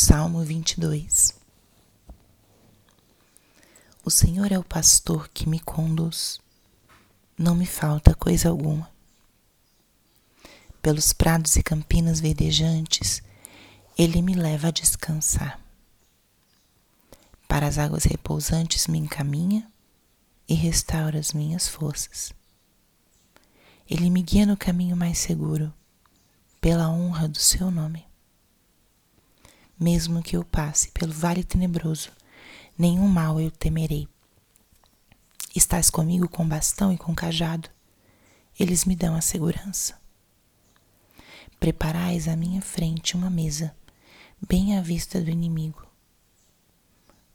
Salmo 22 O Senhor é o pastor que me conduz, não me falta coisa alguma. Pelos prados e campinas verdejantes, Ele me leva a descansar. Para as águas repousantes me encaminha e restaura as minhas forças. Ele me guia no caminho mais seguro, pela honra do seu nome mesmo que eu passe pelo vale tenebroso, nenhum mal eu temerei. Estás comigo com bastão e com cajado, eles me dão a segurança. Preparais à minha frente uma mesa, bem à vista do inimigo.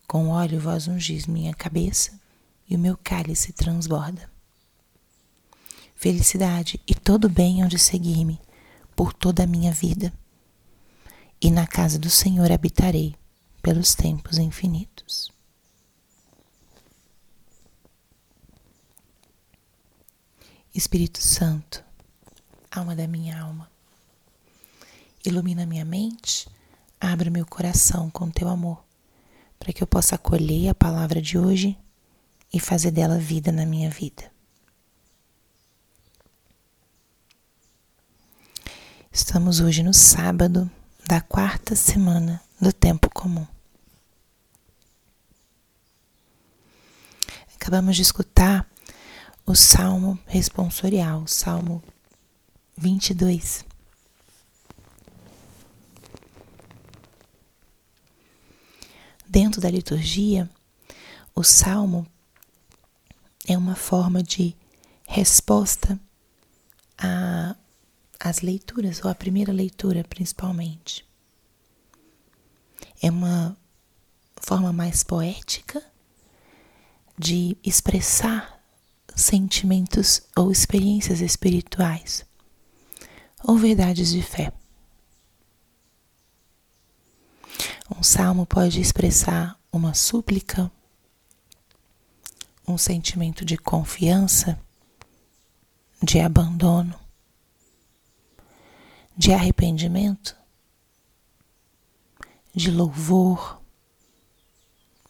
Com óleo vós ungis minha cabeça e o meu cálice transborda. Felicidade e todo bem hão de seguir-me por toda a minha vida e na casa do Senhor habitarei pelos tempos infinitos. Espírito Santo, alma da minha alma, ilumina minha mente, abre meu coração com teu amor, para que eu possa acolher a palavra de hoje e fazer dela vida na minha vida. Estamos hoje no sábado da quarta semana do tempo comum. Acabamos de escutar o Salmo responsorial, o Salmo 22. Dentro da liturgia, o salmo é uma forma de resposta a as leituras, ou a primeira leitura principalmente. É uma forma mais poética de expressar sentimentos ou experiências espirituais ou verdades de fé. Um salmo pode expressar uma súplica, um sentimento de confiança, de abandono, de arrependimento, de louvor,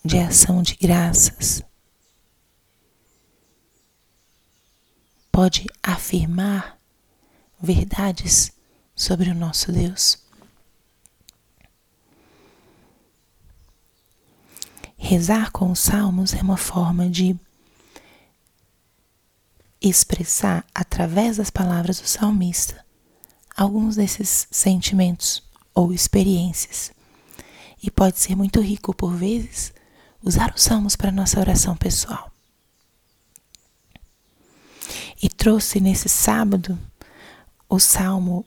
de ação de graças. Pode afirmar verdades sobre o nosso Deus. Rezar com os salmos é uma forma de expressar através das palavras do salmista alguns desses sentimentos ou experiências. E pode ser muito rico, por vezes, usar os salmos para nossa oração pessoal. E trouxe nesse sábado o salmo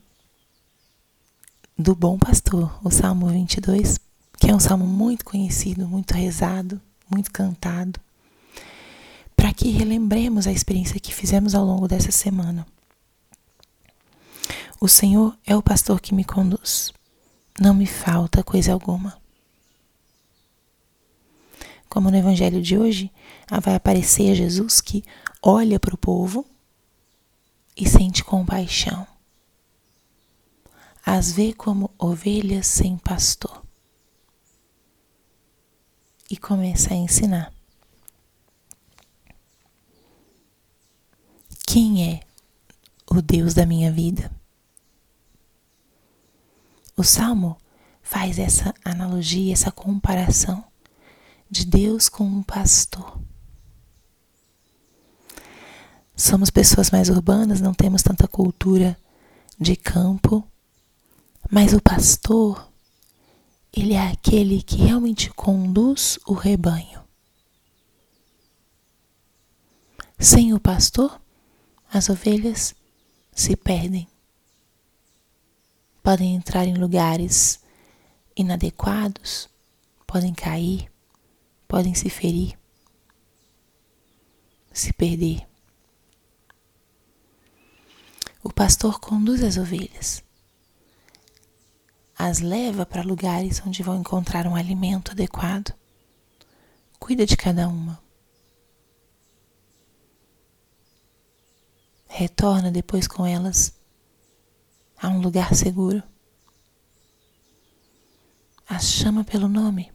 do Bom Pastor, o Salmo 22, que é um salmo muito conhecido, muito rezado, muito cantado, para que relembremos a experiência que fizemos ao longo dessa semana. O Senhor é o pastor que me conduz. Não me falta coisa alguma. Como no evangelho de hoje, vai aparecer Jesus que olha para o povo e sente compaixão. As vê como ovelhas sem pastor. E começa a ensinar. Quem é o Deus da minha vida? O salmo faz essa analogia, essa comparação de Deus com um pastor. Somos pessoas mais urbanas, não temos tanta cultura de campo, mas o pastor, ele é aquele que realmente conduz o rebanho. Sem o pastor, as ovelhas se perdem podem entrar em lugares inadequados, podem cair, podem se ferir, se perder. O pastor conduz as ovelhas, as leva para lugares onde vão encontrar um alimento adequado, cuida de cada uma. Retorna depois com elas a um lugar seguro. as chama pelo nome.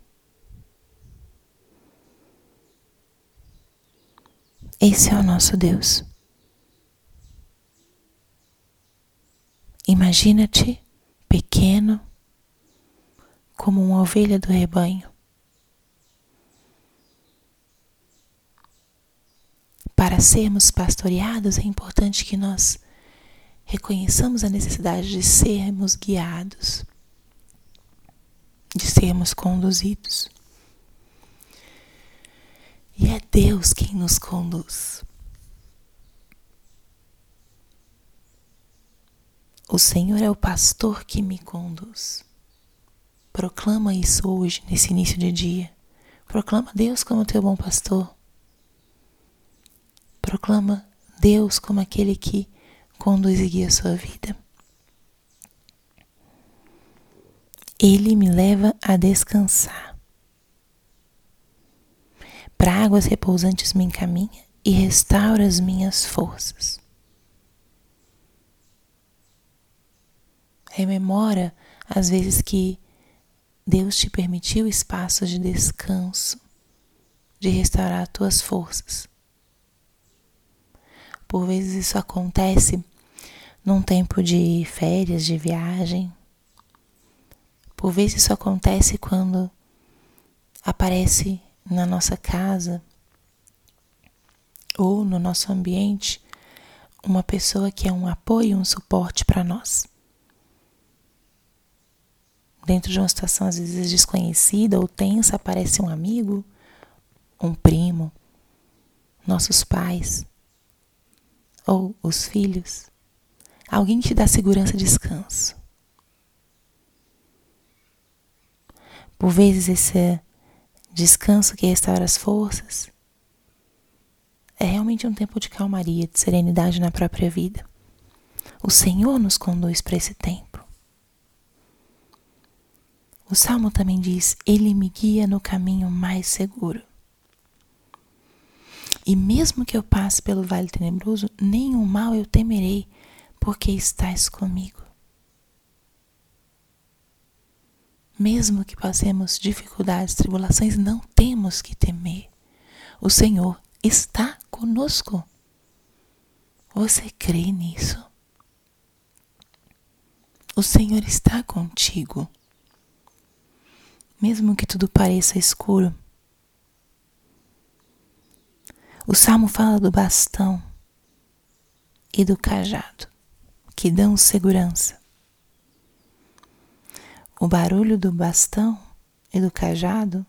Esse é o nosso Deus. Imagina-te pequeno, como uma ovelha do rebanho. Para sermos pastoreados, é importante que nós reconheçamos a necessidade de sermos guiados, de sermos conduzidos. E é Deus quem nos conduz. O Senhor é o pastor que me conduz. Proclama isso hoje, nesse início de dia. Proclama Deus como teu bom pastor. Proclama Deus como aquele que conduz e guia a sua vida. Ele me leva a descansar. Para águas repousantes me encaminha e restaura as minhas forças. Rememora as vezes que Deus te permitiu espaços de descanso, de restaurar tuas forças. Por vezes isso acontece num tempo de férias, de viagem. Por vezes isso acontece quando aparece na nossa casa ou no nosso ambiente uma pessoa que é um apoio, um suporte para nós. Dentro de uma situação às vezes desconhecida ou tensa, aparece um amigo, um primo, nossos pais ou os filhos. Alguém te dá segurança e descanso. Por vezes esse descanso que restaura as forças é realmente um tempo de calmaria, de serenidade na própria vida. O Senhor nos conduz para esse tempo. O salmo também diz: Ele me guia no caminho mais seguro. E mesmo que eu passe pelo vale tenebroso, nenhum mal eu temerei, porque estás comigo. Mesmo que passemos dificuldades, tribulações, não temos que temer. O Senhor está conosco. Você crê nisso? O Senhor está contigo mesmo que tudo pareça escuro. O salmo fala do bastão e do cajado, que dão segurança. O barulho do bastão e do cajado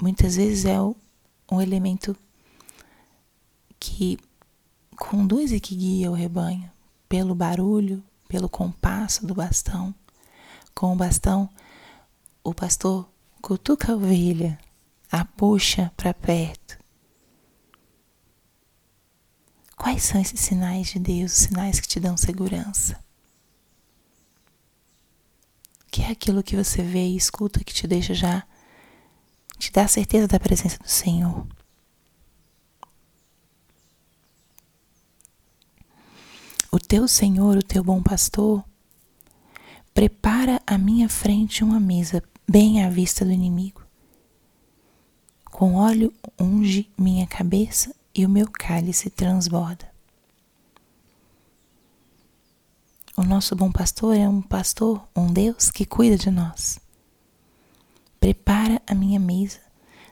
muitas vezes é um elemento que conduz e que guia o rebanho pelo barulho, pelo compasso do bastão. Com o bastão, o pastor cutuca a ovelha, a puxa para perto. Quais são esses sinais de Deus, os sinais que te dão segurança? Que é aquilo que você vê e escuta que te deixa já, te dá a certeza da presença do Senhor. O teu Senhor, o teu bom pastor, prepara à minha frente uma mesa bem à vista do inimigo. Com óleo unge minha cabeça e o meu cálice transborda. O nosso bom pastor é um pastor, um Deus que cuida de nós. Prepara a minha mesa,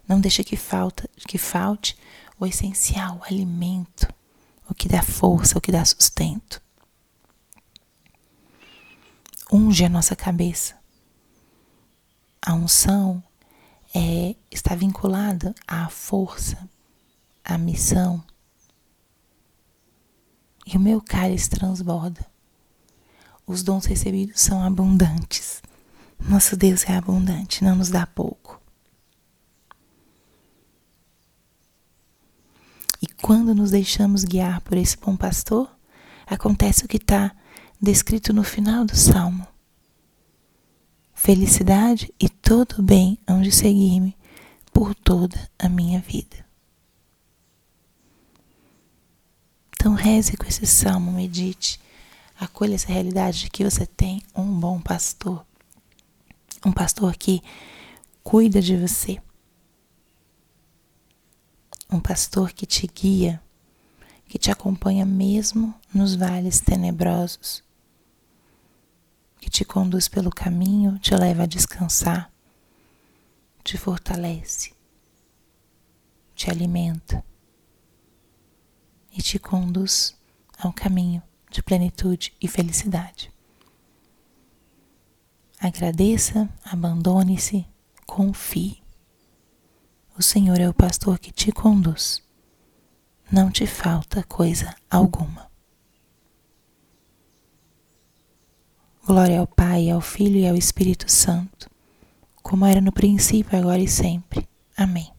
não deixa que falta, que falte o essencial, o alimento, o que dá força, o que dá sustento. Unge a nossa cabeça a unção é, está vinculada à força, à missão. E o meu cálice transborda. Os dons recebidos são abundantes. Nosso Deus é abundante, não nos dá pouco. E quando nos deixamos guiar por esse bom pastor, acontece o que está descrito no final do salmo felicidade e todo bem hão de seguir-me por toda a minha vida. Então reze com esse salmo, medite, acolha essa realidade de que você tem um bom pastor, Um pastor que cuida de você. Um pastor que te guia, que te acompanha mesmo nos vales tenebrosos, que te conduz pelo caminho, te leva a descansar, te fortalece, te alimenta e te conduz ao caminho de plenitude e felicidade. Agradeça, abandone-se, confie. O Senhor é o pastor que te conduz. Não te falta coisa alguma. Glória ao Pai, ao Filho e ao Espírito Santo, como era no princípio, agora e sempre. Amém.